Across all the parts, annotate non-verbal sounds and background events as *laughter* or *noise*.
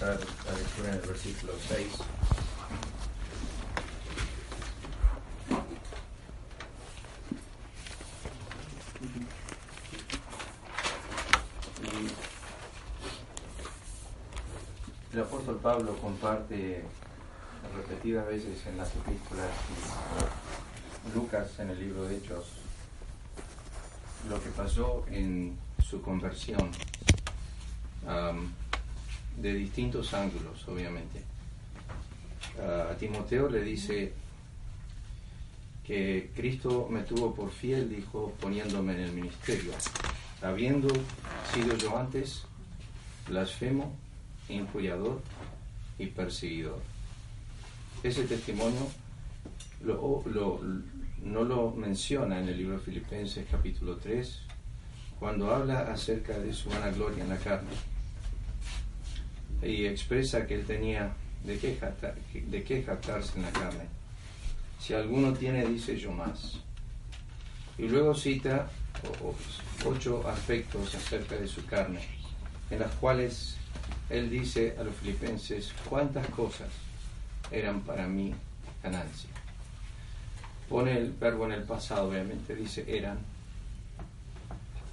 vamos a lectura en el versículo 6. Y el apóstol Pablo comparte repetidas veces en las epístolas y Lucas en el libro de Hechos lo que pasó en su conversión am, de distintos ángulos, obviamente. A Timoteo le dice que Cristo me tuvo por fiel, dijo, poniéndome en el ministerio. Habiendo sido yo antes blasfemo, injuriador y perseguidor. Ese testimonio lo- no lo menciona en el libro de Filipenses capítulo 3, cuando habla acerca de su vanagloria en la carne y expresa que él tenía de qué, de qué jactarse en la carne. Si alguno tiene, dice yo más. Y luego cita ocho aspectos acerca de su carne, en las cuales él dice a los filipenses cuántas cosas eran para mí ganancia. Pone el verbo en el pasado, obviamente, dice eran,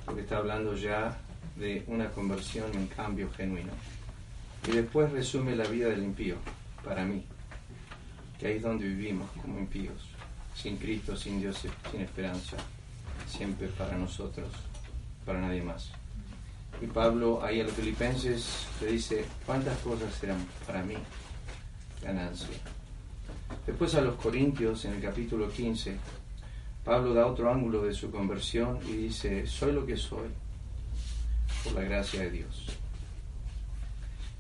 porque está hablando ya de una conversión un cambio genuino. Y después resume la vida del impío, para mí, que ahí es donde vivimos como impíos, sin Cristo, sin Dios, sin esperanza, siempre para nosotros, para nadie más. Y Pablo ahí a los filipenses le dice, ¿cuántas cosas eran para mí ganancia? Después a los corintios, en el capítulo 15, Pablo da otro ángulo de su conversión y dice, soy lo que soy por la gracia de Dios.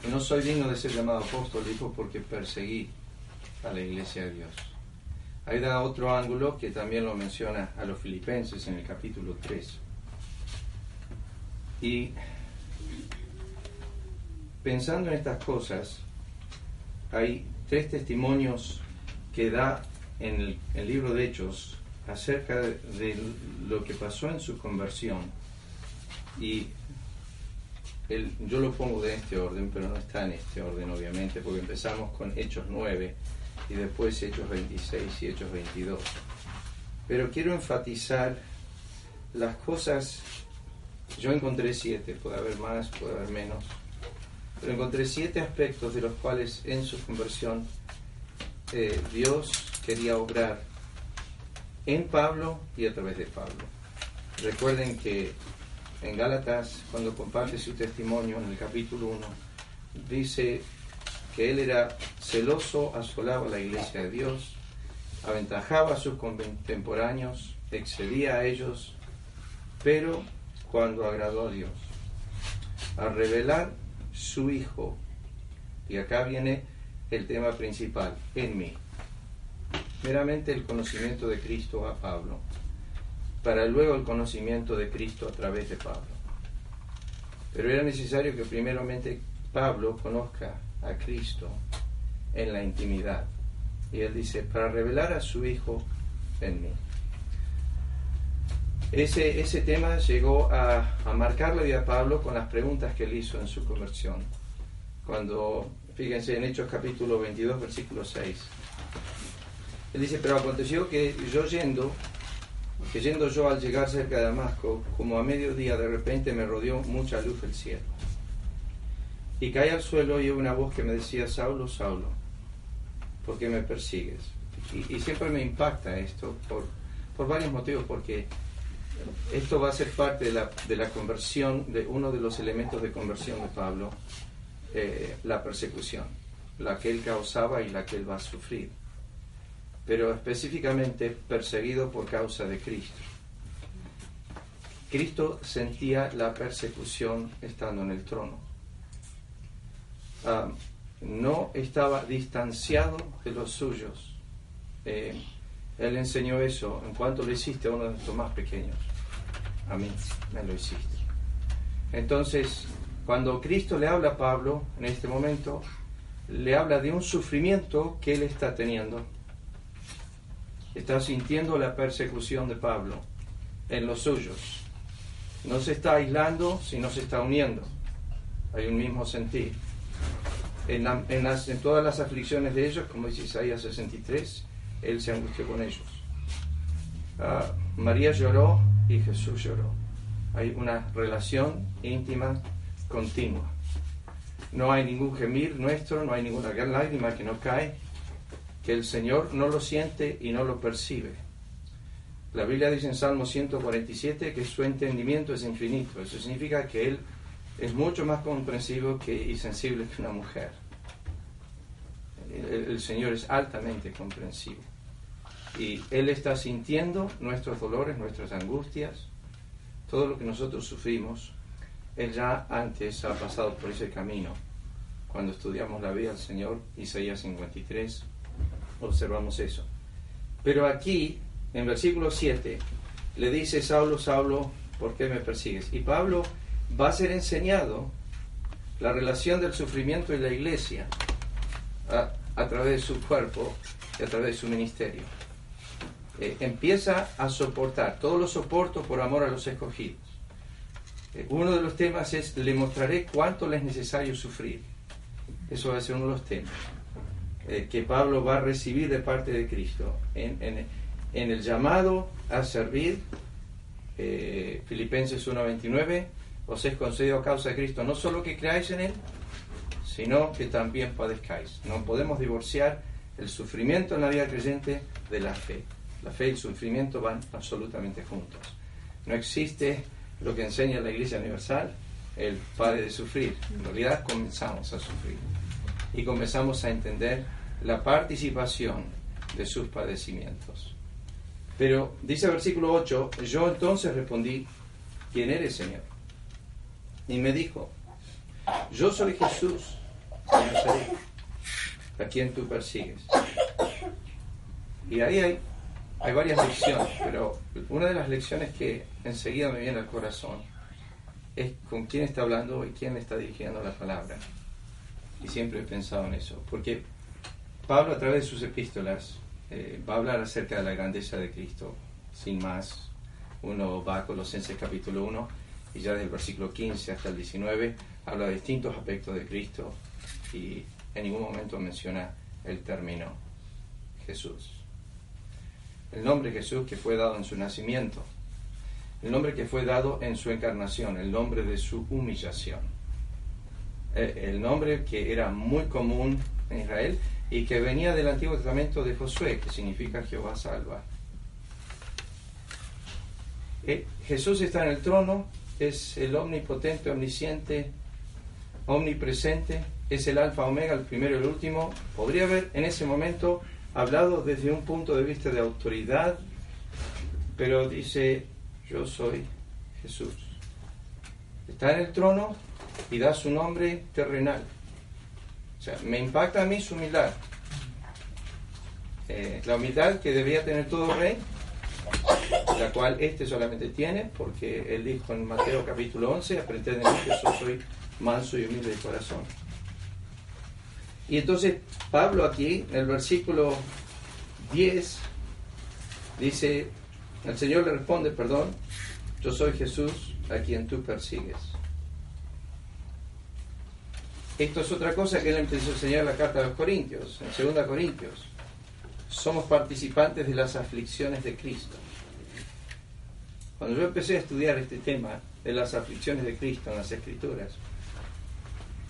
No soy digno de ser llamado apóstol, dijo, porque perseguí a la iglesia de Dios. Ahí da otro ángulo que también lo menciona a los filipenses en el capítulo 3. Y pensando en estas cosas, hay tres testimonios que da en el, el libro de Hechos acerca de, de lo que pasó en su conversión. Y el- yo lo pongo de este orden, pero no está en este orden, obviamente, porque empezamos con Hechos 9 y después Hechos 26 y Hechos 22. Pero quiero enfatizar las cosas, yo encontré siete, puede haber más, puede haber menos, pero encontré siete aspectos de los cuales en su conversión eh, Dios quería obrar en Pablo y a través de Pablo. Recuerden que en Gálatas, cuando comparte su testimonio en el capítulo 1, dice que él era celoso, asolaba la iglesia de Dios, aventajaba a sus contemporáneos, excedía a ellos, pero cuando agradó a Dios, a revelar su Hijo, y acá viene el tema principal, en mí, meramente el conocimiento de Cristo a Pablo, para luego el conocimiento de Cristo a través de Pablo. Pero era necesario que primeramente Pablo conozca a Cristo en la intimidad. Y él dice, para revelar a su Hijo en mí. Ese, ese tema llegó a, a marcar la vida de Pablo con las preguntas que él hizo en su conversión. Cuando, fíjense en Hechos capítulo 22, versículo 6. Él dice, pero aconteció que yo yendo, que yendo yo al llegar cerca de Damasco, como a mediodía de repente me rodeó mucha luz del cielo. Y caí al suelo y una voz que me decía, Saulo, Saulo, ¿por qué me persigues? Y, y siempre me impacta esto por, por varios motivos, porque esto va a ser parte de la, de la conversión, de uno de los elementos de conversión de Pablo, eh, la persecución, la que él causaba y la que él va a sufrir. Pero específicamente perseguido por causa de Cristo. Cristo sentía la persecución estando en el trono. Ah, no estaba distanciado de los suyos. Eh, él enseñó eso en cuanto lo hiciste a uno de nuestros más pequeños. A mí me lo hiciste. Entonces, cuando Cristo le habla a Pablo en este momento, le habla de un sufrimiento que él está teniendo. Está sintiendo la persecución de Pablo en los suyos. No se está aislando, sino se está uniendo. Hay un mismo sentir. En, en, todas las aflicciones de ellos, como dice Isaías 63, Él se angustió con ellos. Ah, María lloró y Jesús lloró. Hay una relación íntima, continua. No hay ningún gemir nuestro, no hay ninguna lágrima que no cae, que el Señor no lo siente y no lo percibe. La Biblia dice en Salmo 147 que su entendimiento es infinito. Eso significa que Él es mucho más comprensivo que, y sensible que una mujer. El, Señor es altamente comprensivo. Y Él está sintiendo nuestros dolores, nuestras angustias, todo lo que nosotros sufrimos. Él ya antes ha pasado por ese camino. Cuando estudiamos la vida del Señor, Isaías 53, observamos eso. Pero aquí, en versículo 7, le dice, Saulo, Saulo, ¿por qué me persigues? Y Pablo va a ser enseñado la relación del sufrimiento y la iglesia a, través de su cuerpo y a través de su ministerio. Eh, empieza a soportar, todos los soporto por amor a los escogidos. Eh, uno de los temas es, le mostraré cuánto le es necesario sufrir. Eso va a ser uno de los temas eh, que Pablo va a recibir de parte de Cristo en, el llamado a servir. Filipenses 1.29 os es concedido a causa de Cristo, no solo que creáis en Él, sino que también padezcáis. No podemos divorciar el sufrimiento en la vida creyente de la fe. La fe y el sufrimiento van absolutamente juntos. No existe lo que enseña la Iglesia Universal, el padre de sufrir. En realidad comenzamos a sufrir y comenzamos a entender la participación de sus padecimientos. Pero dice el versículo 8, yo entonces respondí, ¿quién eres, Señor? y me dijo, yo soy Jesús a quien tú persigues. Y ahí hay, hay varias lecciones, pero una de las lecciones que enseguida me viene al corazón es con quién está hablando y quién está dirigiendo la palabra. Y siempre he pensado en eso, porque Pablo a través de sus epístolas eh, va a hablar acerca de la grandeza de Cristo, sin más. Uno va a Colosenses capítulo 1 y ya desde el versículo 15 hasta el 19 habla de distintos aspectos de Cristo y en ningún momento menciona el término Jesús. El nombre Jesús que fue dado en su nacimiento, el nombre que fue dado en su encarnación, el nombre de su humillación, el nombre que era muy común en Israel y que venía del Antiguo Testamento de Josué, que significa Jehová salva. Eh, Jesús está en el trono, es el omnipotente, omnisciente, omnipresente, es el alfa, omega, el primero y el último. Podría haber en ese momento hablado desde un punto de vista de autoridad, pero dice, yo soy Jesús. Está en el trono y da su nombre terrenal. O sea, me impacta a mí su humildad. Eh, la humildad que debía tener todo rey, la cual este solamente tiene, porque él dijo en Mateo capítulo 11, aprended de mí que yo soy manso y humilde de corazón. Y entonces Pablo aquí, en el versículo 10, dice, el Señor le responde, perdón, yo soy Jesús a quien tú persigues. Esto es otra cosa que él empezó a enseñar en la carta de los Corintios, en 2 Corintios. Somos participantes de las aflicciones de Cristo. Cuando yo empecé a estudiar este tema de las aflicciones de Cristo en las Escrituras,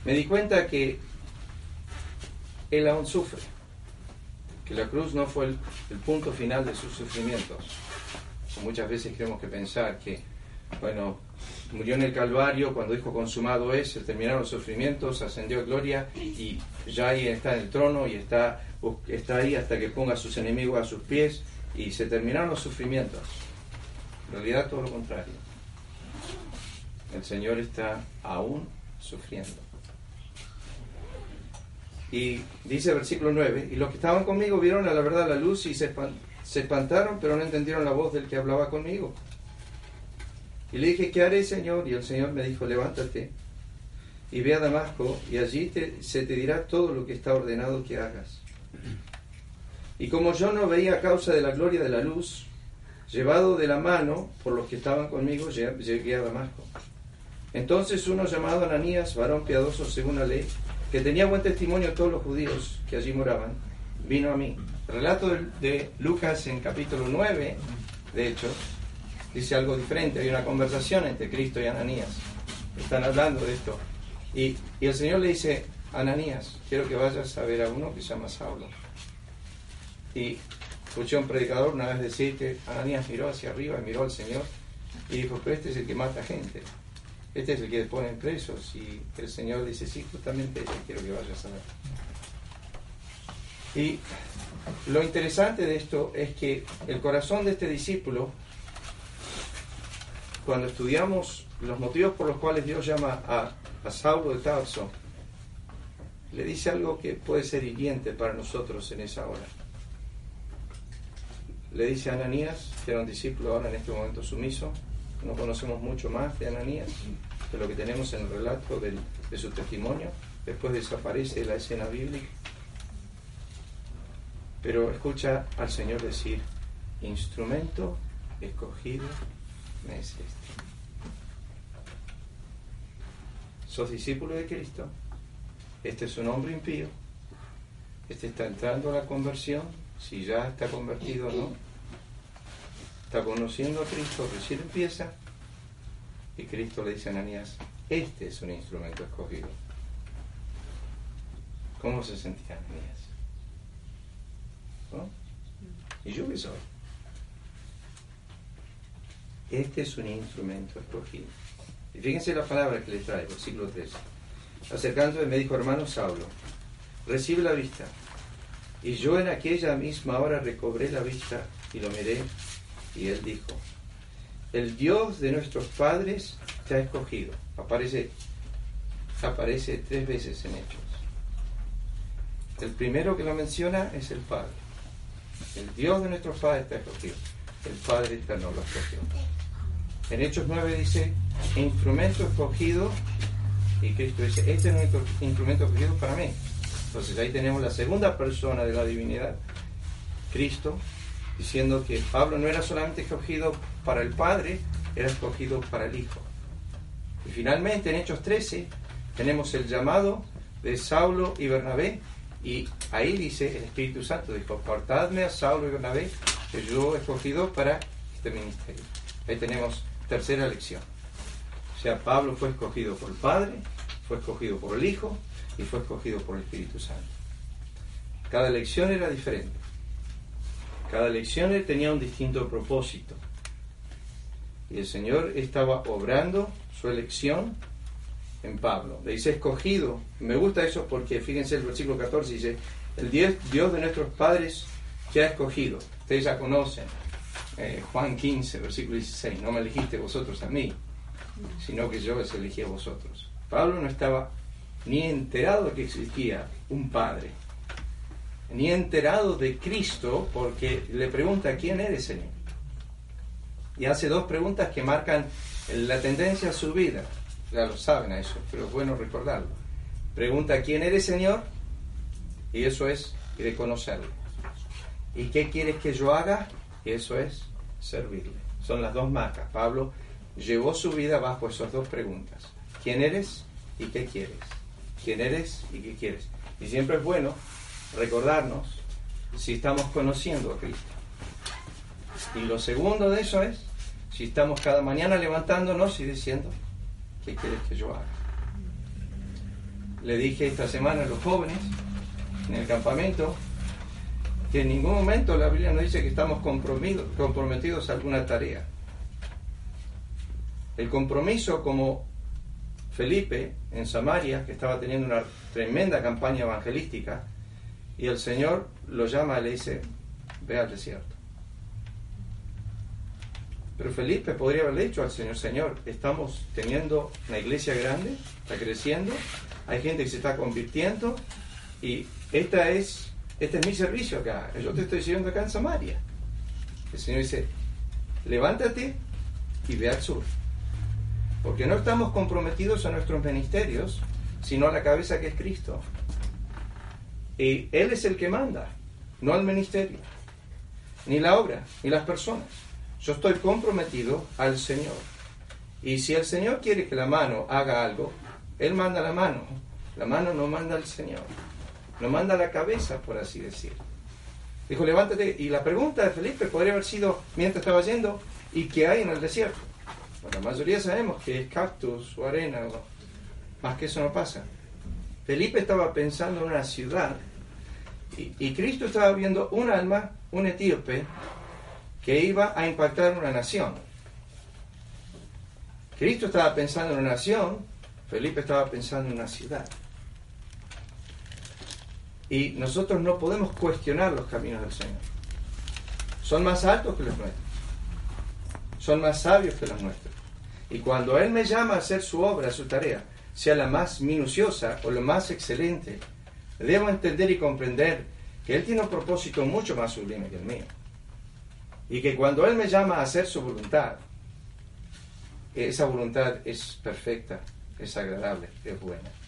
me di cuenta que Él aún sufre, que la cruz no fue el, punto final de sus sufrimientos. Muchas veces tenemos que pensar que bueno, murió en el Calvario, cuando dijo consumado es, se terminaron los sufrimientos, ascendió a gloria y ya ahí está en el trono y está, está ahí hasta que ponga a sus enemigos a sus pies y se terminaron los sufrimientos. En realidad todo lo contrario. El Señor está aún sufriendo. Y dice el versículo 9, y los que estaban conmigo vieron a la verdad la luz y se, se espantaron, pero no entendieron la voz del que hablaba conmigo. Y le dije, ¿qué haré, Señor? Y el Señor me dijo, levántate y ve a Damasco, y allí se te dirá todo lo que está ordenado que hagas. Y como yo no veía causa de la gloria de la luz, llevado de la mano por los que estaban conmigo, llegué a Damasco. Entonces uno llamado Ananías, varón piadoso según la ley, que tenía buen testimonio de todos los judíos que allí moraban, vino a mí. El relato de, Lucas en capítulo 9, de hecho, dice algo diferente. Hay una conversación entre Cristo y Ananías. Están hablando de esto. Y, el Señor le dice, Ananías, quiero que vayas a ver a uno que se llama Saulo. Y escuché a un predicador una vez decir Ananías miró hacia arriba y miró al Señor y dijo, pero este es el que mata gente. Este es el que pone presos. Y el Señor dice, sí, justamente quiero que vayas a ver. Y lo interesante de esto es que el corazón de este discípulo, cuando estudiamos los motivos por los cuales Dios llama a, a Saulo de Tarso, le dice algo que puede ser hiriente para nosotros en esa hora. Le dice a Ananías, que era un discípulo ahora en este momento sumiso, no conocemos mucho más de Ananías de lo que tenemos en el relato de su testimonio, después desaparece la escena bíblica, pero escucha al Señor decir, instrumento escogido es este. ¿Sos discípulo de Cristo? Este es un hombre impío. Este está entrando a la conversión, si ya está convertido o no está conociendo a Cristo, recién empieza, y Cristo le dice a Ananías, este es un instrumento escogido. ¿Cómo se sentía Ananías? ¿Y yo qué soy? Este es un instrumento escogido. Y fíjense la palabra que le trae, siglo 3. Acercándose me dijo, hermano Saulo, recibe la vista. Y yo en aquella misma hora recobré la vista y lo miré y él dijo, el Dios de nuestros padres te ha escogido. Aparece, aparece tres veces en Hechos. El primero que lo menciona es el Padre. El Dios de nuestros padres te ha escogido. El Padre eterno lo escogió. En Hechos 9 dice, instrumento escogido, y Cristo dice, este es nuestro instrumento escogido para mí. Entonces ahí tenemos la segunda persona de la divinidad, Cristo, diciendo que Pablo no era solamente escogido para el Padre, era escogido para el Hijo. Y finalmente en Hechos 13 tenemos el llamado de Saulo y Bernabé, y ahí dice el Espíritu Santo, dijo, cortadme a Saulo y Bernabé, que yo he escogido para este ministerio. Ahí tenemos tercera lección. O sea, Pablo fue escogido por el Padre, fue escogido por el Hijo y fue escogido por el Espíritu Santo. Cada lección era diferente. Cada lección tenía un distinto propósito. Y el Señor estaba obrando su elección en Pablo. Le dice escogido. Me gusta eso porque fíjense el versículo 14 dice, el Dios, de nuestros padres que ha escogido. Ustedes ya conocen. Eh, Juan 15, versículo 16. No me elegiste vosotros a mí, sino que yo les elegí a vosotros. Pablo no estaba ni enterado de que existía un Padre ni enterado de Cristo porque le pregunta, ¿quién eres, Señor? Y hace dos preguntas que marcan la tendencia a su vida. Ya lo saben a eso, pero es bueno recordarlo. Pregunta, ¿quién eres, Señor? Y eso es reconocerlo. ¿Y qué quieres que yo haga? Y eso es servirle. Son las dos marcas. Pablo llevó su vida bajo esas dos preguntas. ¿Quién eres y qué quieres? ¿Quién eres y qué quieres? Y siempre es bueno recordarnos si estamos conociendo a Cristo. Y lo segundo de eso es si estamos cada mañana levantándonos y diciendo, ¿qué quieres que yo haga? Le dije esta semana a los jóvenes en el campamento que en ningún momento la Biblia nos dice que estamos comprometidos a alguna tarea. el compromiso como Felipe en Samaria, que estaba teniendo una tremenda campaña evangelística, y el Señor lo llama y le dice, ve al desierto. Pero Felipe podría haberle dicho al Señor, Señor, estamos teniendo una iglesia grande, está creciendo, hay gente que se está convirtiendo y esta es, este es mi servicio acá, yo te estoy sirviendo acá en Samaria. El Señor dice, levántate y ve al sur. Porque no estamos comprometidos a nuestros ministerios, sino a la cabeza que es Cristo. Y Él es el que manda, no al ministerio, ni la obra, ni las personas. Yo estoy comprometido al Señor. Y si el Señor quiere que la mano haga algo, Él manda la mano. La mano no manda al Señor. No manda la cabeza, por así decir. Dijo, levántate. Y la pregunta de Felipe podría haber sido, mientras estaba yendo, ¿y qué hay en el desierto? Bueno, la mayoría sabemos que es cactus o arena, más que eso no pasa. Felipe estaba pensando en una ciudad y, Cristo estaba viendo un alma, un etíope, que iba a impactar una nación. Cristo estaba pensando en una nación, Felipe estaba pensando en una ciudad. Y nosotros no podemos cuestionar los caminos del Señor. Son más altos que los nuestros. Son más sabios que los nuestros. Y cuando Él me llama a hacer su obra, su tarea, sea la más minuciosa o lo más excelente, debo entender y comprender que Él tiene un propósito mucho más sublime que el mío. Y que cuando Él me llama a hacer su voluntad, esa voluntad es perfecta, es agradable, es buena.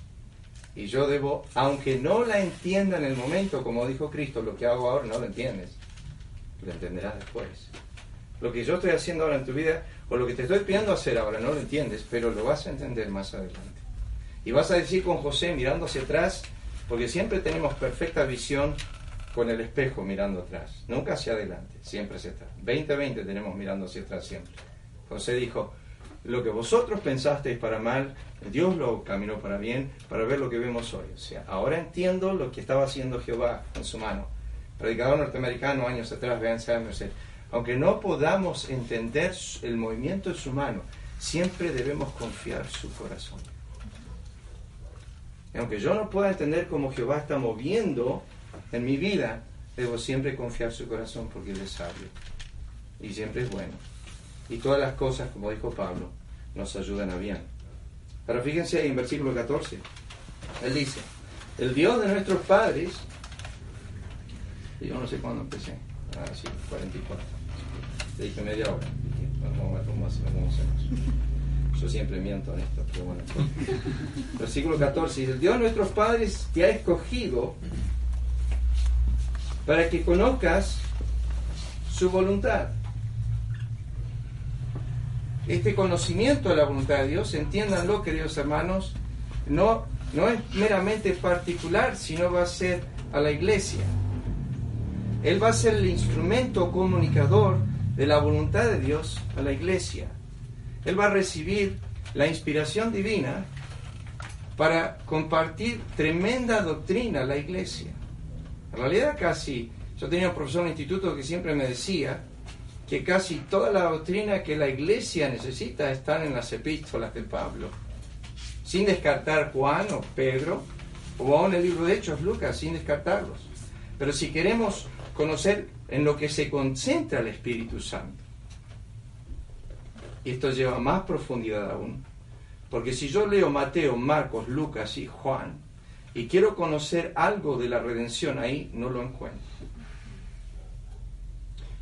Y yo debo, aunque no la entienda en el momento, como dijo Cristo, lo que hago ahora no lo entiendes, lo entenderás después. Lo que yo estoy haciendo ahora en tu vida, o lo que te estoy pidiendo hacer ahora, no lo entiendes, pero lo vas a entender más adelante. Y vas a decir con José mirando hacia atrás, porque siempre tenemos perfecta visión con el espejo mirando atrás, nunca hacia adelante, siempre hacia atrás. 2020 tenemos mirando hacia atrás siempre. José dijo, lo que vosotros pensasteis para mal, Dios lo caminó para bien, para ver lo que vemos hoy. O sea, ahora entiendo lo que estaba haciendo Jehová con su mano. Predicador norteamericano años atrás, vean Samuel, aunque no podamos entender el movimiento de su mano, siempre debemos confiar su corazón. Y aunque yo no pueda entender cómo Jehová está moviendo en mi vida, debo siempre confiar su corazón porque Él es sabio y siempre es bueno. Y todas las cosas, como dijo Pablo, nos ayudan a bien. Pero fíjense ahí en versículo 14. Él dice, el Dios de nuestros padres, yo no sé cuándo empecé, ah, sí, 44. Te dije media hora. Vamos a ver cómo hacemos. Yo siempre miento en esto, pero bueno. *laughs* Versículo 14. Dice, el Dios de nuestros padres te ha escogido para que conozcas su voluntad este conocimiento de la voluntad de Dios, entiéndanlo, queridos hermanos, no, no es meramente particular, sino va a ser a la iglesia. Él va a ser el instrumento comunicador de la voluntad de Dios a la iglesia. Él va a recibir la inspiración divina para compartir tremenda doctrina a la iglesia. En realidad casi, yo tenía un profesor en el instituto que siempre me decía, que casi toda la doctrina que la iglesia necesita están en las epístolas de Pablo, sin descartar Juan o Pedro, o aún el libro de Hechos, Lucas, sin descartarlos. Pero si queremos conocer en lo que se concentra el Espíritu Santo, y esto lleva más profundidad aún, porque si yo leo Mateo, Marcos, Lucas y Juan, y quiero conocer algo de la redención ahí, no lo encuentro.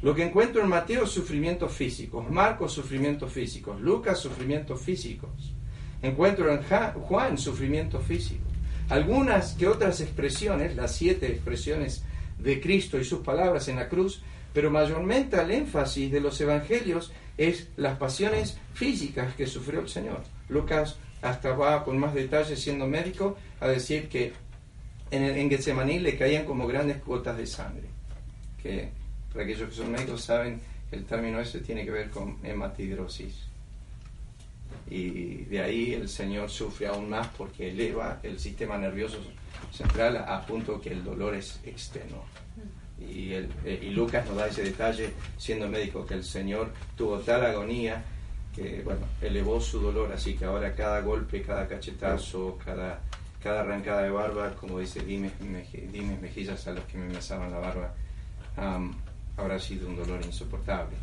Lo que encuentro en Mateo, sufrimientos físicos, Marcos, sufrimientos físicos, Lucas, sufrimientos físicos. Encuentro en Juan, sufrimientos físicos. Algunas que otras expresiones, las siete expresiones de Cristo y sus palabras en la cruz, pero mayormente el énfasis de los evangelios es las pasiones físicas que sufrió el Señor. Lucas hasta va con más detalle siendo médico a decir que en, en Getsemaní le caían como grandes gotas de sangre, que para aquellos que son médicos saben el término ese tiene que ver con hematidrosis. Y de ahí el Señor sufre aún más porque eleva el sistema nervioso central a punto que el dolor es externo. Y, el, eh, y Lucas nos da ese detalle, siendo médico, que el Señor tuvo tal agonía que bueno, elevó su dolor, así que ahora cada golpe, cada cachetazo, cada, cada arrancada de barba, como dice, dime, dime mejillas a los que me mesaban la barba, habrá sido un dolor insoportable.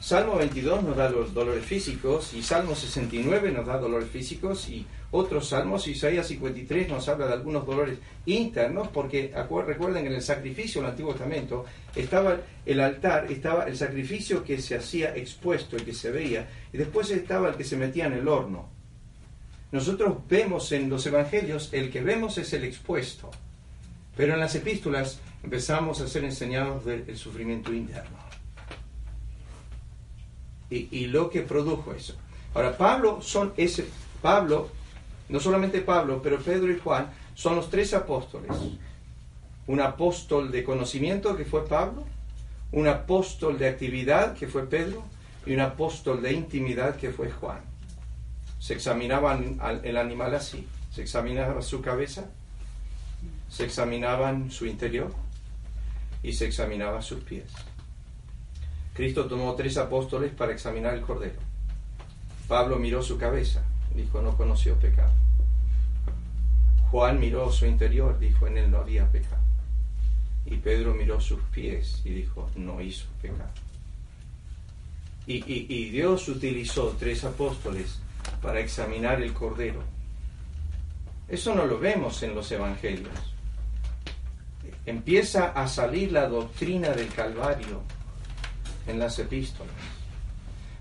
Salmo 22 nos da los dolores físicos y Salmo 69 nos da dolores físicos y otros salmos, Isaías 53 nos habla de algunos dolores internos porque recuerden que en el sacrificio del Antiguo Testamento estaba el altar, estaba el sacrificio que se hacía expuesto, el que se veía, y después estaba el que se metía en el horno. Nosotros vemos en los evangelios, el que vemos es el expuesto, pero en las epístolas empezamos a ser enseñados del sufrimiento interno y, lo que produjo eso. Ahora, Pablo son ese, Pablo, no solamente Pablo, pero Pedro y Juan son los tres apóstoles. Un apóstol de conocimiento que fue Pablo, un apóstol de actividad que fue Pedro y un apóstol de intimidad que fue Juan. Se examinaban el animal así, se examinaba su cabeza, se examinaban su interior y se examinaban sus pies. Cristo tomó tres apóstoles para examinar el cordero. Pablo miró su cabeza, dijo, no conoció pecado. Juan miró su interior, dijo, en él no había pecado. Y Pedro miró sus pies y dijo, no hizo pecado. Y, y Dios utilizó tres apóstoles para examinar el cordero. Eso no lo vemos en los evangelios. Empieza a salir la doctrina del Calvario en las epístolas.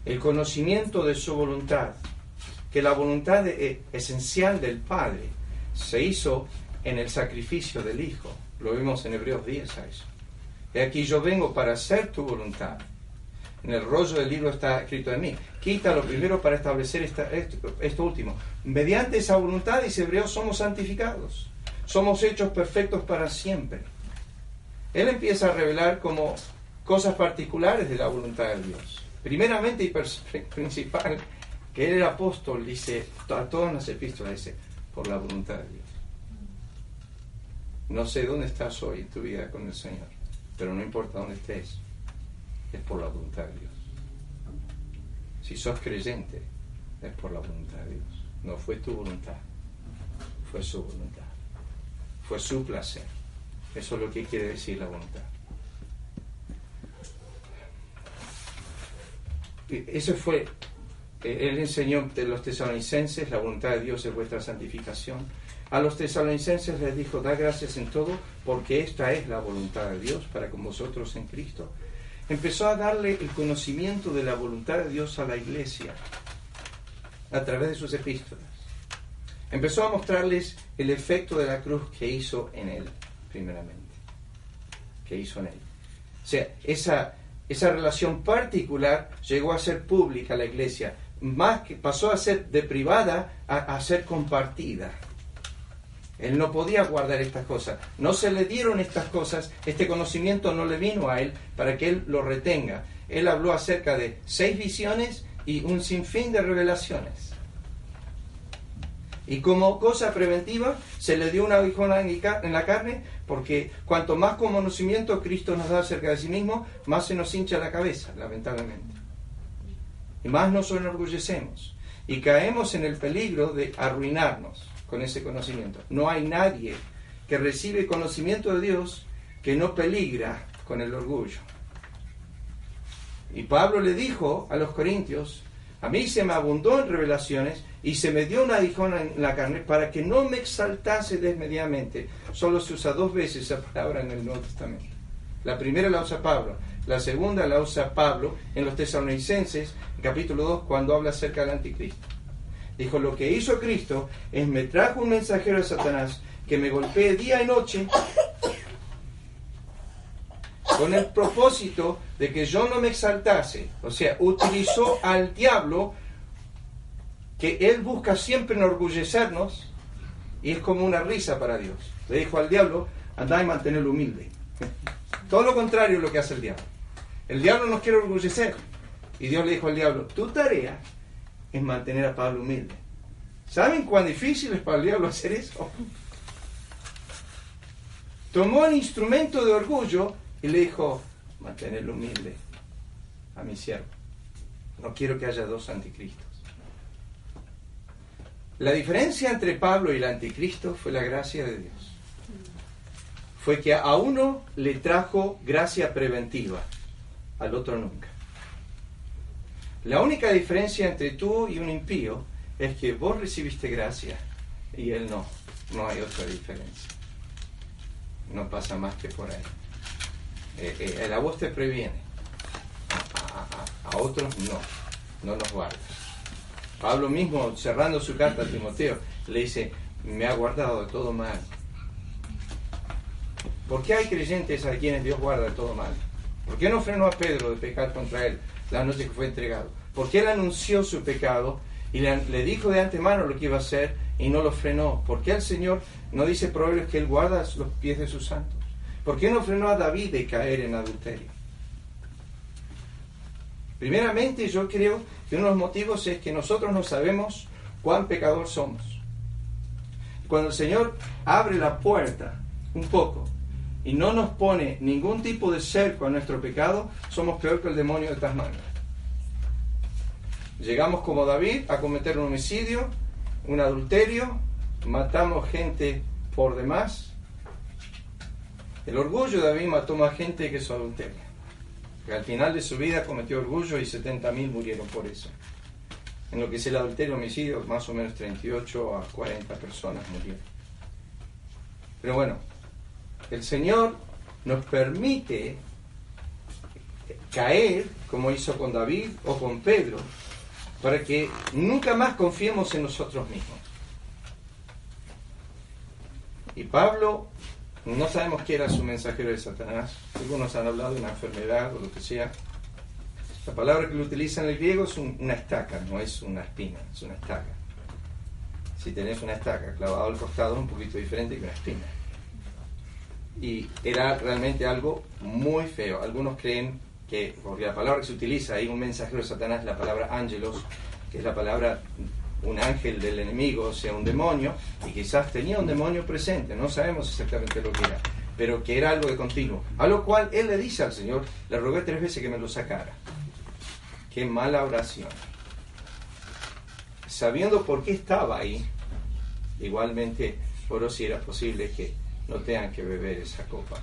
El conocimiento de su voluntad, que la voluntad e, esencial del Padre se hizo en el sacrificio del Hijo. Lo vimos en Hebreos 10 a eso. Y aquí yo vengo para hacer tu voluntad. En el rollo del libro está escrito en mí. Quita lo primero para establecer esta, esto, esto último. Mediante esa voluntad, dice Hebreos, somos santificados. Somos hechos perfectos para siempre. Él empieza a revelar como cosas particulares de la voluntad de Dios. Primeramente y *laughs* principal, que él era apóstol, dice, a todas las epístolas dice, por la voluntad de Dios. No sé dónde estás hoy en tu vida con el Señor, pero no importa dónde estés, es por la voluntad de Dios. Si sos creyente, es por la voluntad de Dios. No fue tu voluntad, fue su voluntad, fue su placer. Eso es lo que quiere decir la voluntad. Eso fue, eh, él enseñó de los tesalonicenses, la voluntad de Dios es vuestra santificación. A los tesalonicenses les dijo, da gracias en todo, porque esta es la voluntad de Dios para con vosotros en Cristo. Empezó a darle el conocimiento de la voluntad de Dios a la iglesia a través de sus epístolas. Empezó a mostrarles el efecto de la cruz que hizo en él, primeramente. Que hizo en él. O sea, esa, esa relación particular llegó a ser pública la iglesia, más que pasó a ser de privada a, ser compartida. Él no podía guardar estas cosas. No se le dieron estas cosas, este conocimiento no le vino a él para que él lo retenga. Él habló acerca de seis visiones y un sinfín de revelaciones. Y como cosa preventiva, se le dio una aguijona en la carne, porque cuanto más conocimiento Cristo nos da acerca de sí mismo, más se nos hincha la cabeza, lamentablemente. Y más nos enorgullecemos. Y caemos en el peligro de arruinarnos con ese conocimiento. No hay nadie que recibe conocimiento de Dios que no peligra con el orgullo. Y Pablo le dijo a los corintios, a mí se me abundó en revelaciones y se me dio una aguijón en la carne para que no me exaltase desmedidamente. Solo se usa dos veces esa palabra en el Nuevo Testamento. La primera la usa Pablo, la segunda la usa Pablo en los tesalonicenses, capítulo 2, cuando habla acerca del anticristo. Dijo, lo que hizo Cristo es me trajo un mensajero de Satanás que me golpee día y noche con el propósito de que yo no me exaltase. O sea, utilizó al diablo que Él busca siempre enorgullecernos y es como una risa para Dios. Le dijo al diablo, anda y mantenerlo humilde. *laughs* Todo lo contrario es lo que hace el diablo. El diablo nos quiere orgullecer. Y Dios le dijo al diablo, tu tarea es mantener a Pablo humilde. ¿Saben cuán difícil es para el diablo hacer eso? *laughs* Tomó el instrumento de orgullo y le dijo, mantenerlo humilde a mi siervo. No quiero que haya dos anticristos. La diferencia entre Pablo y el anticristo fue la gracia de Dios. Fue que a uno le trajo gracia preventiva, al otro nunca. La única diferencia entre tú y un impío es que vos recibiste gracia y él no. No hay otra diferencia. No pasa más que por ahí. Eh, eh, voz te previene. A, otros no. No nos guarda. Pablo mismo, cerrando su carta a Timoteo, le dice, me ha guardado de todo mal. ¿Por qué hay creyentes a quienes Dios guarda de todo mal? ¿Por qué no frenó a Pedro de pecar contra él la noche que fue entregado? ¿Por qué él anunció su pecado y le, dijo de antemano lo que iba a hacer y no lo frenó? ¿Por qué el Señor no dice Proverbios que él guarda los pies de sus santos? ¿Por qué no frenó a David de caer en adulterio? Primeramente, yo creo que uno de los motivos es que nosotros no sabemos cuán pecador somos. Cuando el Señor abre la puerta un poco y no nos pone ningún tipo de cerco a nuestro pecado, somos peor que el demonio de Tasmania. Llegamos como David a cometer un homicidio, un adulterio, matamos gente por demás. El orgullo de David mató más gente que su adulterio. Que al final de su vida cometió orgullo y 70.000 murieron por eso. En lo que es el adulterio, homicidio, más o menos 38 a 40 personas murieron. Pero bueno, el Señor nos permite caer, como hizo con David o con Pedro, para que nunca más confiemos en nosotros mismos. Y Pablo, no sabemos quién era su mensajero de Satanás, algunos han hablado de una enfermedad o lo que sea. La palabra que lo utiliza en el griego es una estaca, no es una espina, es una estaca. Si tenés una estaca clavada al costado es un poquito diferente que una espina y era realmente algo muy feo. Algunos creen que, porque la palabra que se utiliza ahí, un mensajero de Satanás, la palabra ángelos, que es la palabra un ángel del enemigo, o sea, un demonio, y quizás tenía un demonio presente, no sabemos exactamente lo que era, pero que era algo de continuo. A lo cual él le dice al Señor, le rogué tres veces que me lo sacara. Qué mala oración. Sabiendo por qué estaba ahí, igualmente oró si era posible que no tengan que beber esa copa.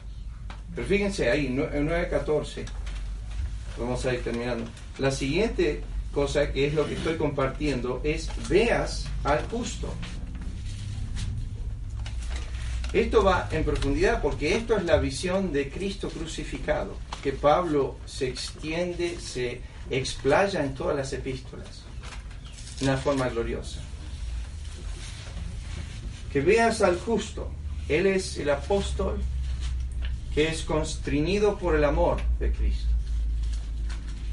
Pero fíjense ahí, en 9.14, vamos a ir terminando. La siguiente cosa que es lo que estoy compartiendo es veas al justo. Esto va en profundidad porque esto es la visión de Cristo crucificado, que Pablo se extiende, se explaya en todas las epístolas, de una forma gloriosa. Que veas al justo. Él es el apóstol que es constriñido por el amor de Cristo.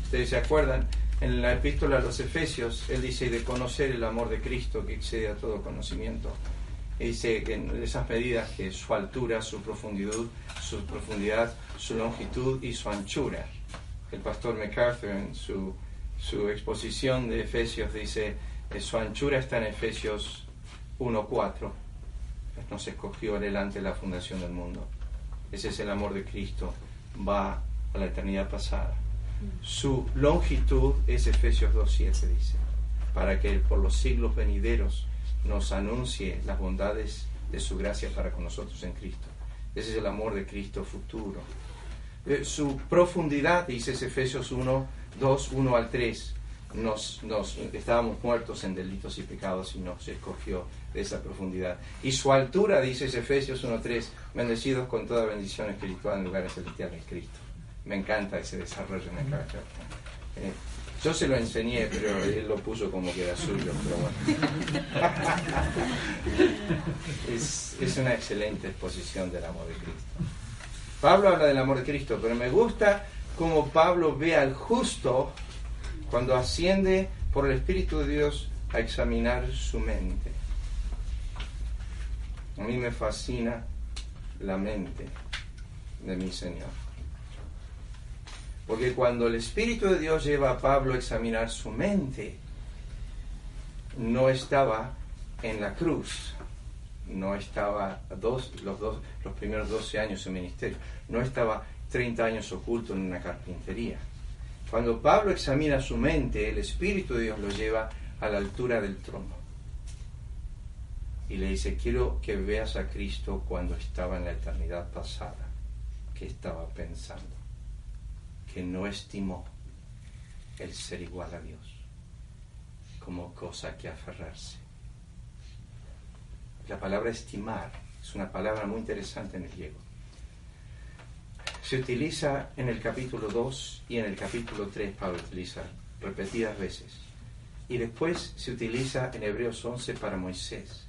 Ustedes se acuerdan, en la epístola a los Efesios, él dice de conocer el amor de Cristo que excede a todo conocimiento. dice que en esas medidas que su altura, su profundidad, su longitud y su anchura. El pastor MacArthur en su, su exposición de Efesios dice, su anchura está en Efesios 1.4 nos escogió delante de la fundación del mundo. Ese es el amor de Cristo, va a la eternidad pasada. Su longitud es Efesios 2.7, dice, para que por los siglos venideros nos anuncie las bondades de su gracia para con nosotros en Cristo. Ese es el amor de Cristo futuro. Eh, su profundidad, dice Efesios 1, 2, 1 al 3, nos, nos, estábamos muertos en delitos y pecados y nos escogió de esa profundidad. Y su altura, dice Efesios 1.3, bendecidos con toda bendición espiritual en lugares celestiales Cristo. Me encanta ese desarrollo en el carácter. Eh, yo se lo enseñé, pero él lo puso como que era suyo, pero bueno. *laughs* es, es una excelente exposición del amor de Cristo. Pablo habla del amor de Cristo, pero me gusta cómo Pablo ve al justo cuando asciende por el Espíritu de Dios a examinar su mente. A mí me fascina la mente de mi Señor. Porque cuando el Espíritu de Dios lleva a Pablo a examinar su mente, no estaba en la cruz, no estaba los, dos, los primeros 12 años en ministerio, no estaba 30 años oculto en una carpintería Cuando Pablo examina su mente, el Espíritu de Dios lo lleva a la altura del trono. Y le dice, quiero que veas a Cristo cuando estaba en la eternidad pasada, que estaba pensando, que no estimó el ser igual a Dios como cosa que aferrarse. La palabra estimar es una palabra muy interesante en el griego se utiliza en el capítulo 2 y en el capítulo 3, Pablo utiliza repetidas veces. Y después se utiliza en Hebreos 11 para Moisés,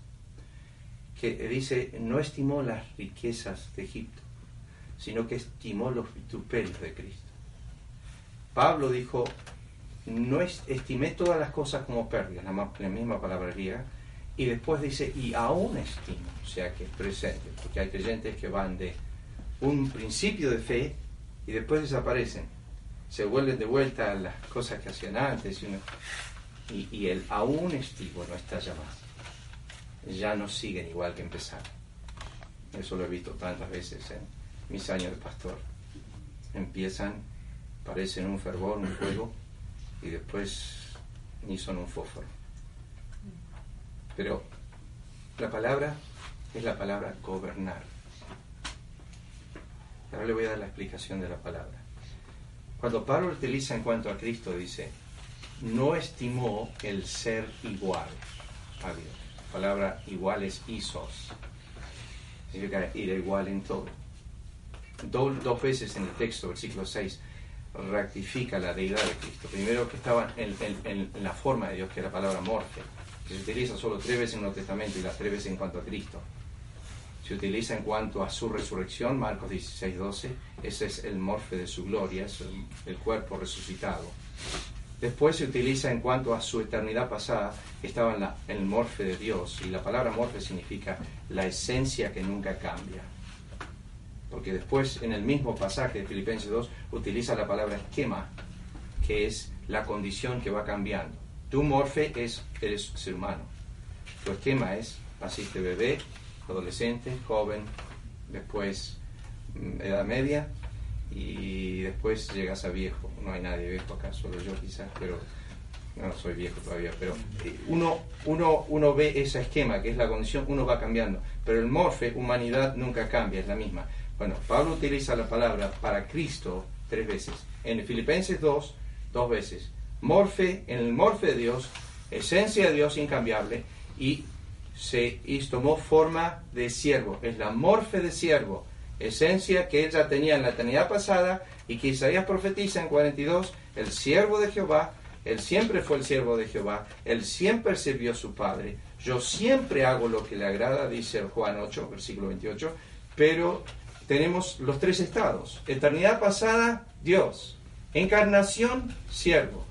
que dice, no estimó las riquezas de Egipto, sino que estimó los vituperios de Cristo. Pablo dijo, no estimé todas las cosas como pérdidas, la, la misma palabra griega, y después dice, y aún estimo, o sea que es presente, porque hay creyentes que van de un principio de fe y después desaparecen. Se vuelven de vuelta a las cosas que hacían antes y, y, el aún estivo no está ya más. Ya no siguen igual que empezaron. Eso lo he visto tantas veces en mis años de pastor. Empiezan, parecen un fervor, un fuego, y después ni son un fósforo. Pero la palabra es la palabra gobernar. Ahora le voy a dar la explicación de la palabra. Cuando Pablo utiliza en cuanto a Cristo, dice, no estimó el ser igual a Dios. La palabra igual es isos. Significa ir igual en todo. dos veces en el texto, versículo 6, rectifica la deidad de Cristo. Primero que estaba en, en, la forma de Dios, que es la palabra morfe, que se utiliza solo tres veces en el Nuevo Testamento y las tres veces en cuanto a Cristo se utiliza en cuanto a su resurrección, Marcos 16, 12, ese es el morfe de su gloria, es el, cuerpo resucitado. Después se utiliza en cuanto a su eternidad pasada, estaba en, la, el morfe de Dios, y la palabra morfe significa la esencia que nunca cambia. Porque después, en el mismo pasaje de Filipenses 2, utiliza la palabra esquema, que es la condición que va cambiando. Tu morfe es, eres ser humano. Tu esquema es, naciste bebé, adolescente, joven, después mm, edad media y después llegas a viejo. No hay nadie viejo acá, solo yo quizás, pero no soy viejo todavía, pero eh, uno, uno, uno ve ese esquema, que es la condición, uno va cambiando, pero el morfe, humanidad, nunca cambia, es la misma. Bueno, Pablo utiliza la palabra para Cristo tres veces. En Filipenses 2, dos veces. Morfe, en el morfe de Dios, esencia de Dios incambiable, y se tomó forma de siervo, es la morfe de siervo, esencia que ella tenía en la eternidad pasada y que Isaías profetiza en 42, el siervo de Jehová, él siempre fue el siervo de Jehová, él siempre sirvió a su Padre, yo siempre hago lo que le agrada, dice Juan 8, versículo 28, pero tenemos los tres estados, eternidad pasada, Dios, encarnación, siervo,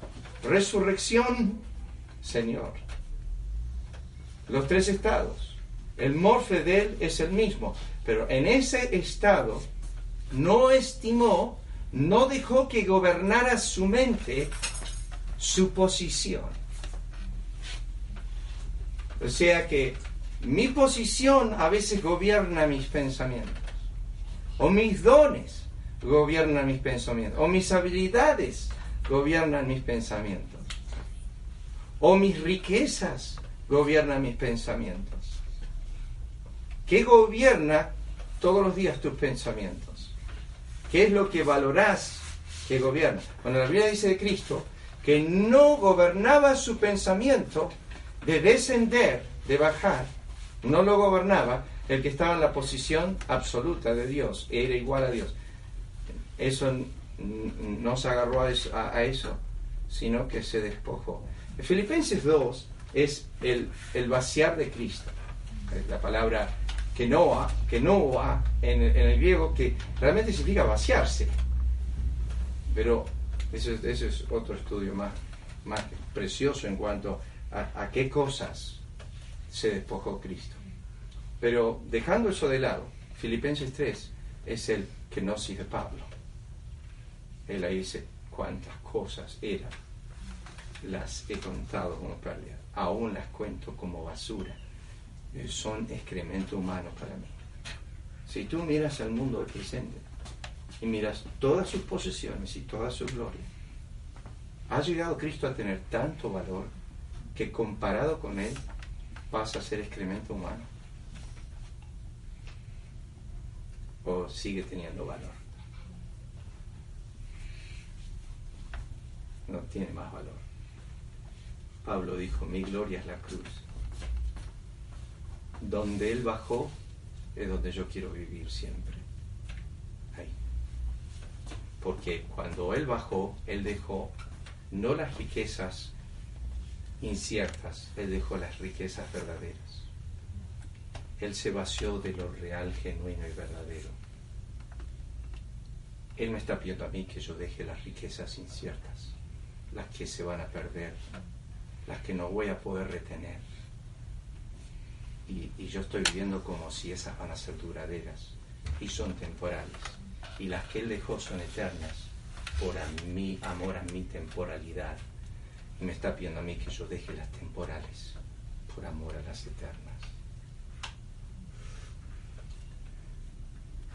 resurrección, Señor. Los tres estados. El morfe de él es el mismo, pero en ese estado no estimó, no dejó que gobernara su mente su posición. O sea que mi posición a veces gobierna mis pensamientos, o mis dones gobiernan mis pensamientos, o mis habilidades gobiernan mis pensamientos, o mis riquezas gobierna mis pensamientos? ¿Qué gobierna todos los días tus pensamientos? ¿Qué es lo que valorás que gobierna? Cuando la Biblia dice de Cristo que no gobernaba su pensamiento de descender, de bajar, no lo gobernaba el que estaba en la posición absoluta de Dios, era igual a Dios. Eso no se agarró a eso, sino que se despojó. En Filipenses 2 es el, el vaciar de Cristo. La palabra que noa, que noa en, en, el griego, que realmente significa vaciarse. Pero eso, es otro estudio más, más precioso en cuanto a qué cosas se despojó Cristo. Pero dejando eso de lado, Filipenses 3 es el que no de Pablo. Él ahí dice cuántas cosas eran, las he contado como pérdida aún las cuento como basura. Eh, son excremento humano para mí. Si tú miras al mundo del presente y miras todas sus posesiones y toda su gloria, ¿Ha llegado Cristo a tener tanto valor que comparado con Él pasa a ser excremento humano? ¿O sigue teniendo valor? No tiene más valor. Pablo dijo, mi gloria es la cruz. Donde Él bajó es donde yo quiero vivir siempre. Ahí. Porque cuando Él bajó, Él dejó no las riquezas inciertas, Él dejó las riquezas verdaderas. Él se vació de lo real, genuino y verdadero. Él me está pidiendo a mí que yo deje las riquezas inciertas, las que se van a perder, las que no voy a poder retener. Y, yo estoy viviendo como si esas van a ser duraderas y son temporales. Y las que Él dejó son eternas por a mi amor a mi temporalidad. Y me está pidiendo a mí que yo deje las temporales por amor a las eternas.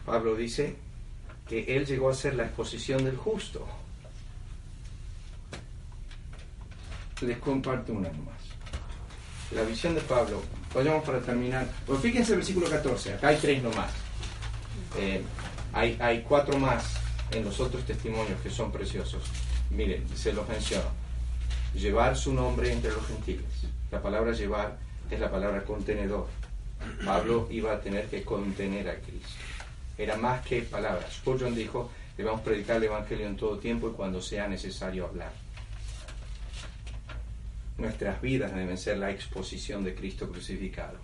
Pablo dice que él llegó a ser la exposición del justo. Les comparto una nomás. La visión de Pablo. Vayamos para terminar. Pues fíjense el versículo 14. Acá hay tres nomás. Eh, hay, hay cuatro más en los otros testimonios que son preciosos. Miren, se los menciono. Llevar su nombre entre los gentiles. La palabra llevar es la palabra contenedor. Pablo iba a tener que contener a Cristo. Era más que palabras. Spurgeon dijo, debemos predicar el Evangelio en todo tiempo y cuando sea necesario hablar. Nuestras vidas deben ser la exposición de Cristo crucificado,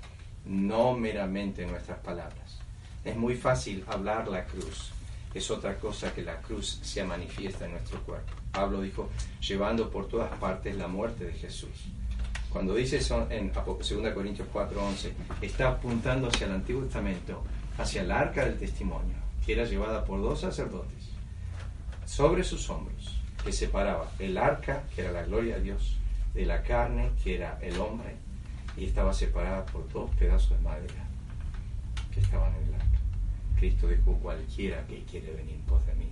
no meramente nuestras palabras. Es muy fácil hablar la cruz, es otra cosa que la cruz se manifiesta en nuestro cuerpo. Pablo dijo, llevando por todas partes la muerte de Jesús. Cuando dice eso en 2 Corintios 4:11, está apuntando hacia el Antiguo Testamento, hacia el arca del testimonio, que era llevada por dos sacerdotes, sobre sus hombros, que separaba el arca, que era la gloria de Dios, de la carne, que era el hombre, y estaba separada por dos pedazos de madera que estaban en el arca. Cristo dijo, cualquiera que quiere venir en pos de mí,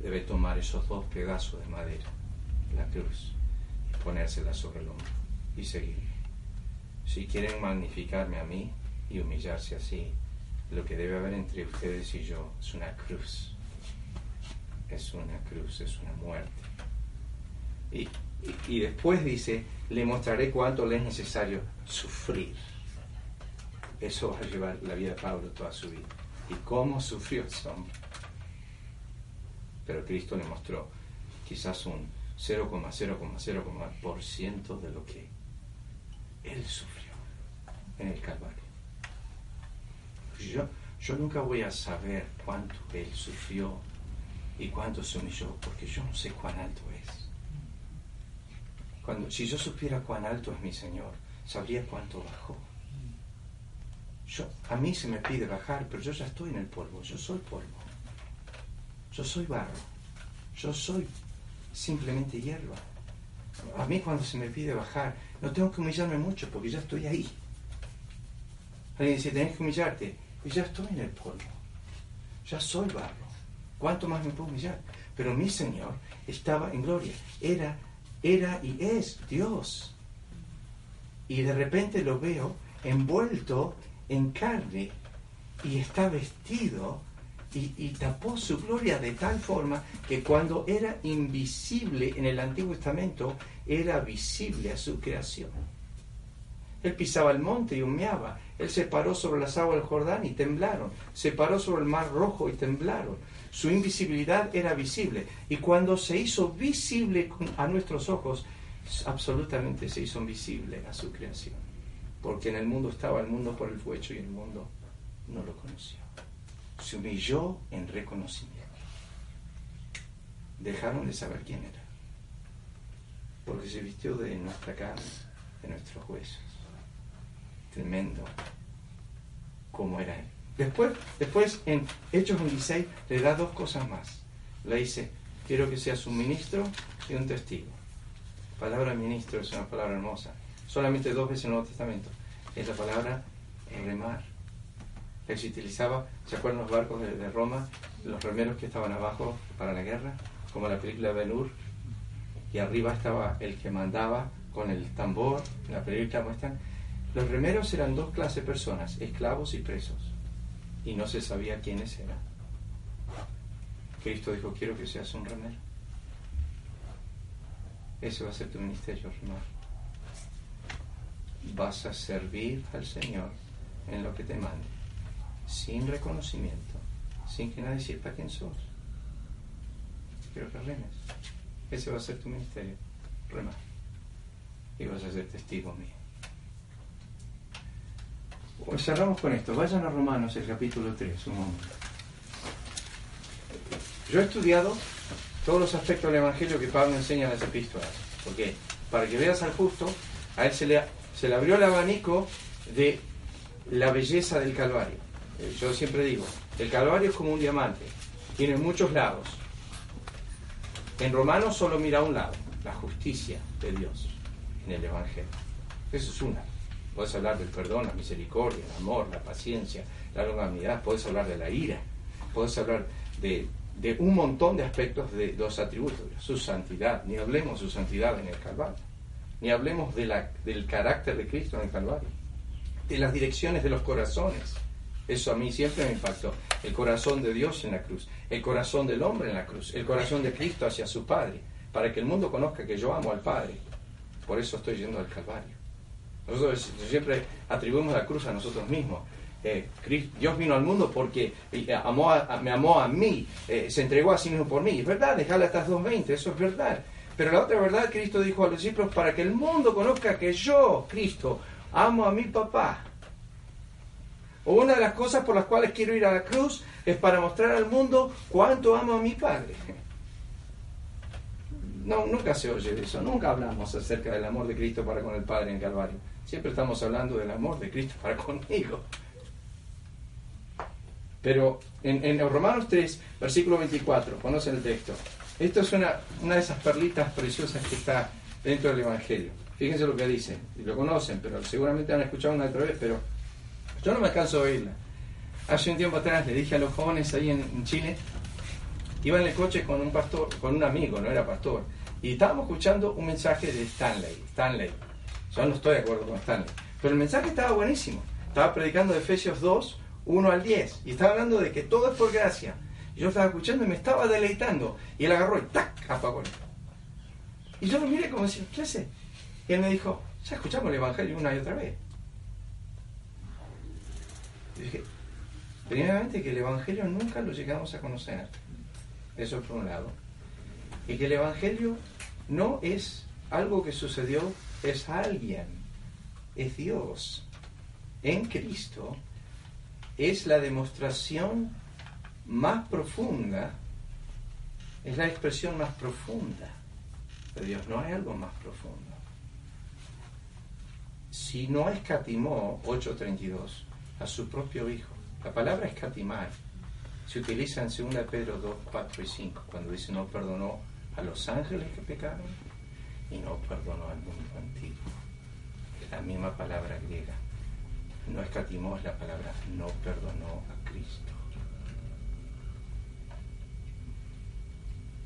debe tomar esos dos pedazos de madera, la cruz, y ponérsela sobre el hombro y seguirme. Si quieren magnificarme a mí y humillarse así, lo que debe haber entre ustedes y yo es una cruz. Es una cruz, es una muerte. Y, y, después dice, le mostraré cuánto le es necesario sufrir. Eso va a llevar la vida de Pablo toda su vida y cómo sufrió ese hombre. Pero Cristo le mostró quizás un 0,0,0% de lo que él sufrió en el Calvario. Yo, yo nunca voy a saber cuánto él sufrió y cuánto se humilló, porque yo no sé cuán alto es. Cuando, si yo supiera cuán alto es mi Señor, sabría cuánto bajó. Yo, a mí se me pide bajar, pero yo ya estoy en el polvo, yo soy polvo. Yo soy barro. Yo soy simplemente hierba. A mí cuando se me pide bajar, no tengo que humillarme mucho porque ya estoy ahí. Alguien dice, tenés que humillarte. Y ya estoy en el polvo. Ya soy barro. ¿Cuánto más me puedo humillar? Pero mi Señor estaba en gloria. Era, era y es Dios. Y de repente lo veo envuelto en carne y está vestido y, tapó su gloria de tal forma que cuando era invisible en el Antiguo Testamento, era visible a su creación. Él pisaba el monte y humeaba. Él se paró sobre las aguas del Jordán y temblaron. Se paró sobre el mar rojo y temblaron. Su invisibilidad era visible. Y cuando se hizo visible a nuestros ojos, absolutamente se hizo visible a su creación porque en el mundo estaba el mundo por el fuego y el mundo no lo conoció. Se humilló en reconocimiento. Dejaron de saber quién era, porque se vistió de nuestra carne, de nuestros huesos. Tremendo como era él. Después, después en Hechos 26 le da dos cosas más. Le dice, quiero que seas un ministro y un testigo. La palabra ministro es una palabra hermosa solamente dos veces en el Nuevo Testamento, es la palabra remar. Que se utilizaba, ¿se acuerdan los barcos de, Roma? Los remeros que estaban abajo para la guerra, como la película Ben Hur, y arriba estaba el que mandaba con el tambor, la película muestran. Los remeros eran dos clases de personas, esclavos y presos, y no se sabía quiénes eran. Cristo dijo, quiero que seas un remero. Ese va a ser tu ministerio, remar. Vas a servir al Señor en lo que te mande, sin reconocimiento, sin que nadie sepa quién sos. Quiero que remes. Ese va a ser tu ministerio, remar. Y vas a ser testigo mío. Pues cerramos con esto. Vayan a Romanos, el capítulo 3, un momento. Yo he estudiado todos los aspectos del Evangelio que Pablo enseña en las epístolas. Porque para que veas al justo, a él se le, se le abrió el abanico de la belleza del Calvario. Eh, yo siempre digo, el Calvario es como un diamante, tiene muchos lados. En Romanos solo mira un lado, la justicia de Dios en el Evangelio. Eso es una. Puedes hablar del perdón, la misericordia, el amor, la paciencia, la longanimidad, puedes hablar de la ira, puedes hablar de, un montón de aspectos de los atributos, su santidad, ni hablemos de su santidad en el Calvario, ni hablemos del carácter de Cristo en el Calvario, de las direcciones de los corazones. Eso a mí siempre me impactó. El corazón de Dios en la cruz, el corazón del hombre en la cruz, el corazón de Cristo hacia su Padre, para que el mundo conozca que yo amo al Padre. Por eso estoy yendo al Calvario. Nosotros siempre atribuimos la cruz a nosotros mismos. Eh, Dios vino al mundo porque eh, amó me amó a mí, eh, se entregó a sí mismo por mí. Es verdad, dejale hasta 2.20, eso es verdad. Pero la otra verdad, Cristo dijo a los discípulos, para que el mundo conozca que yo, Cristo, amo a mi papá. Una de las cosas por las cuales quiero ir a la cruz es para mostrar al mundo cuánto amo a mi Padre. No, nunca se oye eso, nunca hablamos acerca del amor de Cristo para con el Padre en Calvario. Siempre estamos hablando del amor de Cristo para *laughs* conmigo. Pero en, Romanos 3, versículo 24, conocen el texto. Esto es una, una de esas perlitas preciosas que está dentro del Evangelio. Fíjense lo que dice, y lo conocen, pero seguramente han escuchado una otra vez, pero yo no me alcanzo a oírla. Hace un tiempo atrás le dije a los jóvenes ahí en, Chile, iba en el coche con un pastor, con un amigo, no era pastor, y estábamos escuchando un mensaje de Stanley. Stanley. Yo no estoy de acuerdo con Stanley. Pero el mensaje estaba buenísimo. Estaba predicando Efesios 2, 1 al 10. Y estaba hablando de que todo es por gracia. Y yo estaba escuchando y me estaba deleitando. Y él agarró y ¡tac! apagó. Y yo lo miré como decía, ¿qué hace? Y él me dijo, ya escuchamos el Evangelio una y otra vez. Y dije, primeramente que el Evangelio nunca lo llegamos a conocer. Eso por un lado. Y que el Evangelio no es algo que sucedió, es alguien, es Dios. En Cristo es la demostración más profunda, es la expresión más profunda de Dios. No hay algo más profundo. Si no escatimó 8.32 a su propio Hijo, la palabra escatimar se utiliza en 2 Pedro 2, 4 y 5, cuando dice no perdonó a los ángeles que pecaron y no perdonó al mundo antiguo. La misma palabra griega. No escatimó es la palabra no perdonó a Cristo.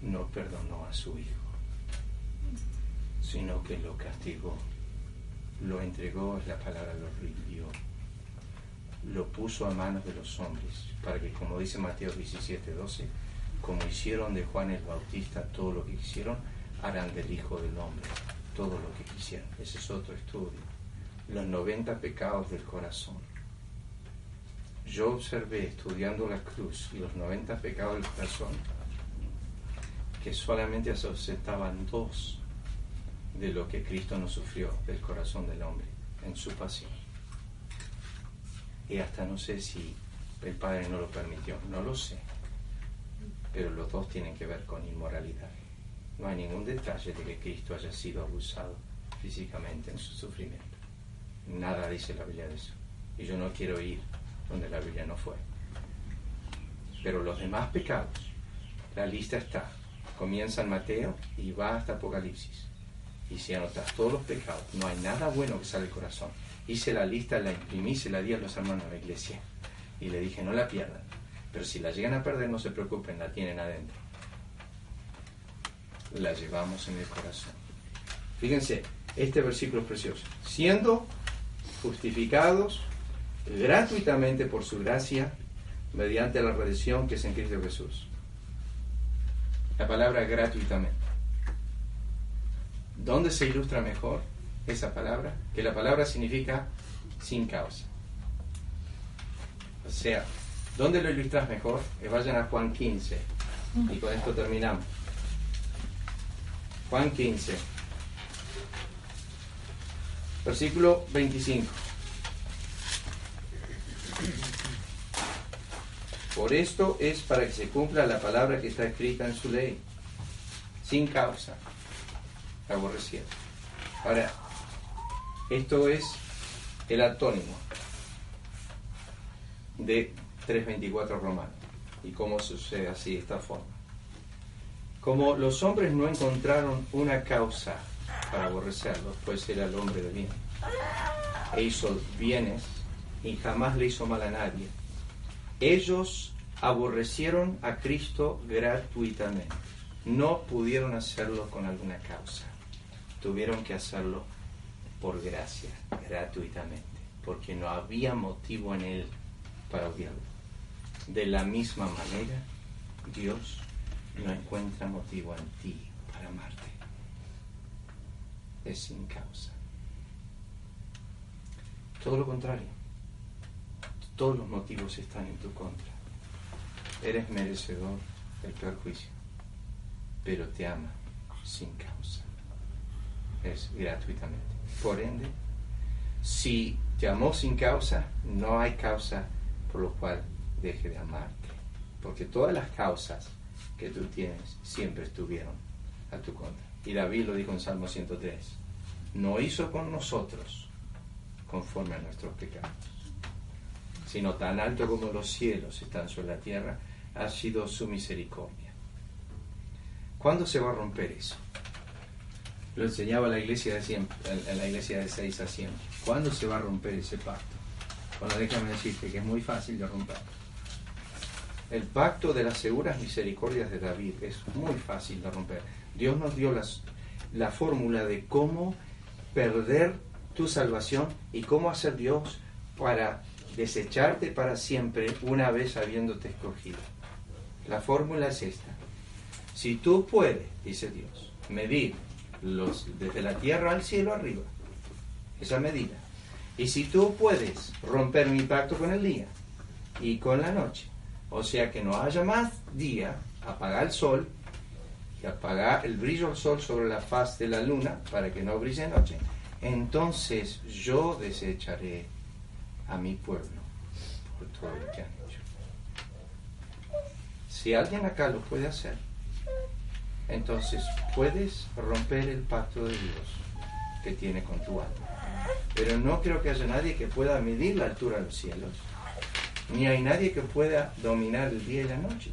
No perdonó a su Hijo, sino que lo castigó. Lo entregó, es la palabra, lo rindió. Lo puso a manos de los hombres, para que, como dice Mateo 17, 12, como hicieron de Juan el Bautista todo lo que quisieron, harán del Hijo del Hombre todo lo que quisieran. Ese es otro estudio. Los 90 pecados del corazón. Yo observé estudiando la cruz y los 90 pecados del corazón que solamente aceptaban dos de lo que Cristo nos sufrió del corazón del hombre en su pasión. Y hasta no sé si el Padre no lo permitió, no lo sé, pero los dos tienen que ver con inmoralidad. No hay ningún detalle de que Cristo haya sido abusado físicamente en su sufrimiento. Nada dice la Biblia de eso. Y yo no quiero ir donde la Biblia no fue. Pero los demás pecados, la lista está. Comienza en Mateo y va hasta Apocalipsis. Y si anotas todos los pecados, no hay nada bueno que sale del corazón. Hice la lista, la imprimí, se la di a los hermanos de la iglesia. Y le dije, no la pierdan. Pero si la llegan a perder, no se preocupen, la tienen adentro. La llevamos en el corazón. Fíjense, este versículo es precioso. Siendo justificados gratuitamente por su gracia, mediante la redención que es en Cristo Jesús. La palabra gratuitamente. ¿Dónde se ilustra mejor esa palabra? Que la palabra significa sin causa. O sea, ¿dónde lo ilustras mejor? Que vayan a Juan 15. Y con esto terminamos. Juan 15. Versículo 25. Por esto es para que se cumpla la palabra que está escrita en su ley, sin causa, aborreciendo. Ahora, esto es el atónimo de 324 romano. ¿Y cómo sucede así, de esta forma? Como los hombres no encontraron una causa para aborrecerlo, pues era el hombre de bien, e hizo bienes y jamás le hizo mal a nadie ellos aborrecieron a Cristo gratuitamente. No pudieron hacerlo con alguna causa. Tuvieron que hacerlo por gracia, gratuitamente, porque no había motivo en él para odiarlo. De la misma manera, Dios no encuentra motivo en ti para amarte. Es sin causa. Todo lo contrario todos los motivos están en tu contra. Eres merecedor del peor juicio, pero te ama sin causa. Es gratuitamente. Por ende, si te amó sin causa, no hay causa por lo cual deje de amarte. Porque todas las causas que tú tienes siempre estuvieron a tu contra. Y David lo dijo en Salmo 103. No hizo con nosotros conforme a nuestros pecados sino tan alto como los cielos están sobre la tierra, ha sido su misericordia. ¿Cuándo se va a romper eso? Lo enseñaba la iglesia de siempre, en la iglesia de 6 a 100. ¿Cuándo se va a romper ese pacto? Bueno, déjame decirte que es muy fácil de romper. El pacto de las seguras misericordias de David es muy fácil de romper. Dios nos dio la fórmula de cómo perder tu salvación y cómo hacer Dios para desecharte para siempre una vez habiéndote escogido. La fórmula es esta. Si tú puedes, dice Dios, medir los, desde la tierra al cielo arriba, esa medida, y si tú puedes romper mi pacto con el día y con la noche, o sea que no haya más día, apagar el sol y apagar el brillo del sol sobre la faz de la luna para que no brille noche, entonces yo desecharé a mi pueblo por todo lo que han hecho. Si alguien acá lo puede hacer, entonces puedes romper el pacto de Dios que tiene con tu alma. Pero no creo que haya nadie que pueda medir la altura de los cielos, ni hay nadie que pueda dominar el día y la noche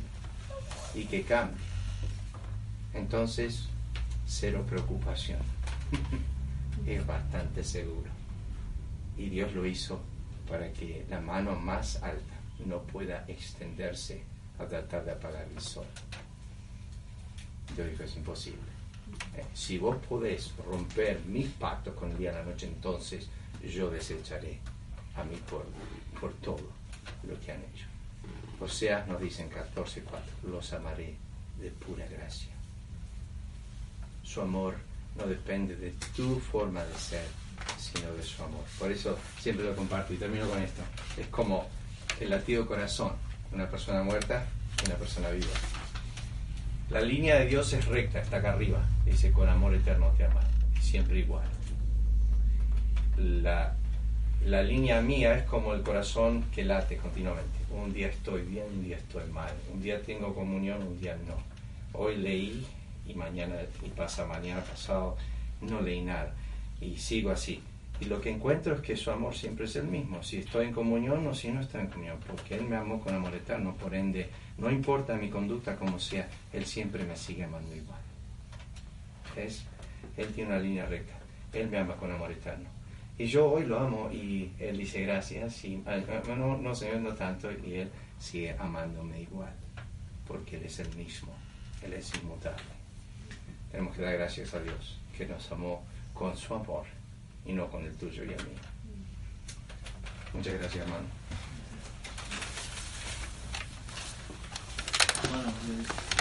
y que cambie. Entonces, cero preocupación. *laughs* es bastante seguro. Y Dios lo hizo para que la mano más alta no pueda extenderse a tratar de apagar el sol. Yo digo, es imposible. Eh, si vos podés romper mis pactos con el día y la noche, entonces yo desecharé a mi pueblo por todo lo que han hecho. O sea, nos dicen 14.4, los amaré de pura gracia. Su amor no depende de tu forma de ser, sino de su amor. Por eso siempre lo comparto y termino con esto. Es como el latido corazón, una persona muerta y una persona viva. La línea de Dios es recta, está acá arriba. Dice, con amor eterno te ama. siempre igual. La, la línea mía es como el corazón que late continuamente. Un día estoy bien, un día estoy mal. Un día tengo comunión, un día no. Hoy leí y mañana, y pasa mañana pasado, no leí nada y sigo así. Y lo que encuentro es que su amor siempre es el mismo, si estoy en comunión o si no estoy en comunión, porque Él me amó con amor eterno, por ende, no importa mi conducta como sea, Él siempre me sigue amando igual. ¿Es? Él tiene una línea recta, Él me ama con amor eterno. Y yo hoy lo amo y él dice gracias y ah, no, no Señor, no tanto y él sigue amándome igual porque él es el mismo, él es inmutable. Tenemos que dar gracias a Dios que nos amó con su amor y no con el tuyo y el mío. Muchas gracias, hermano. Eh,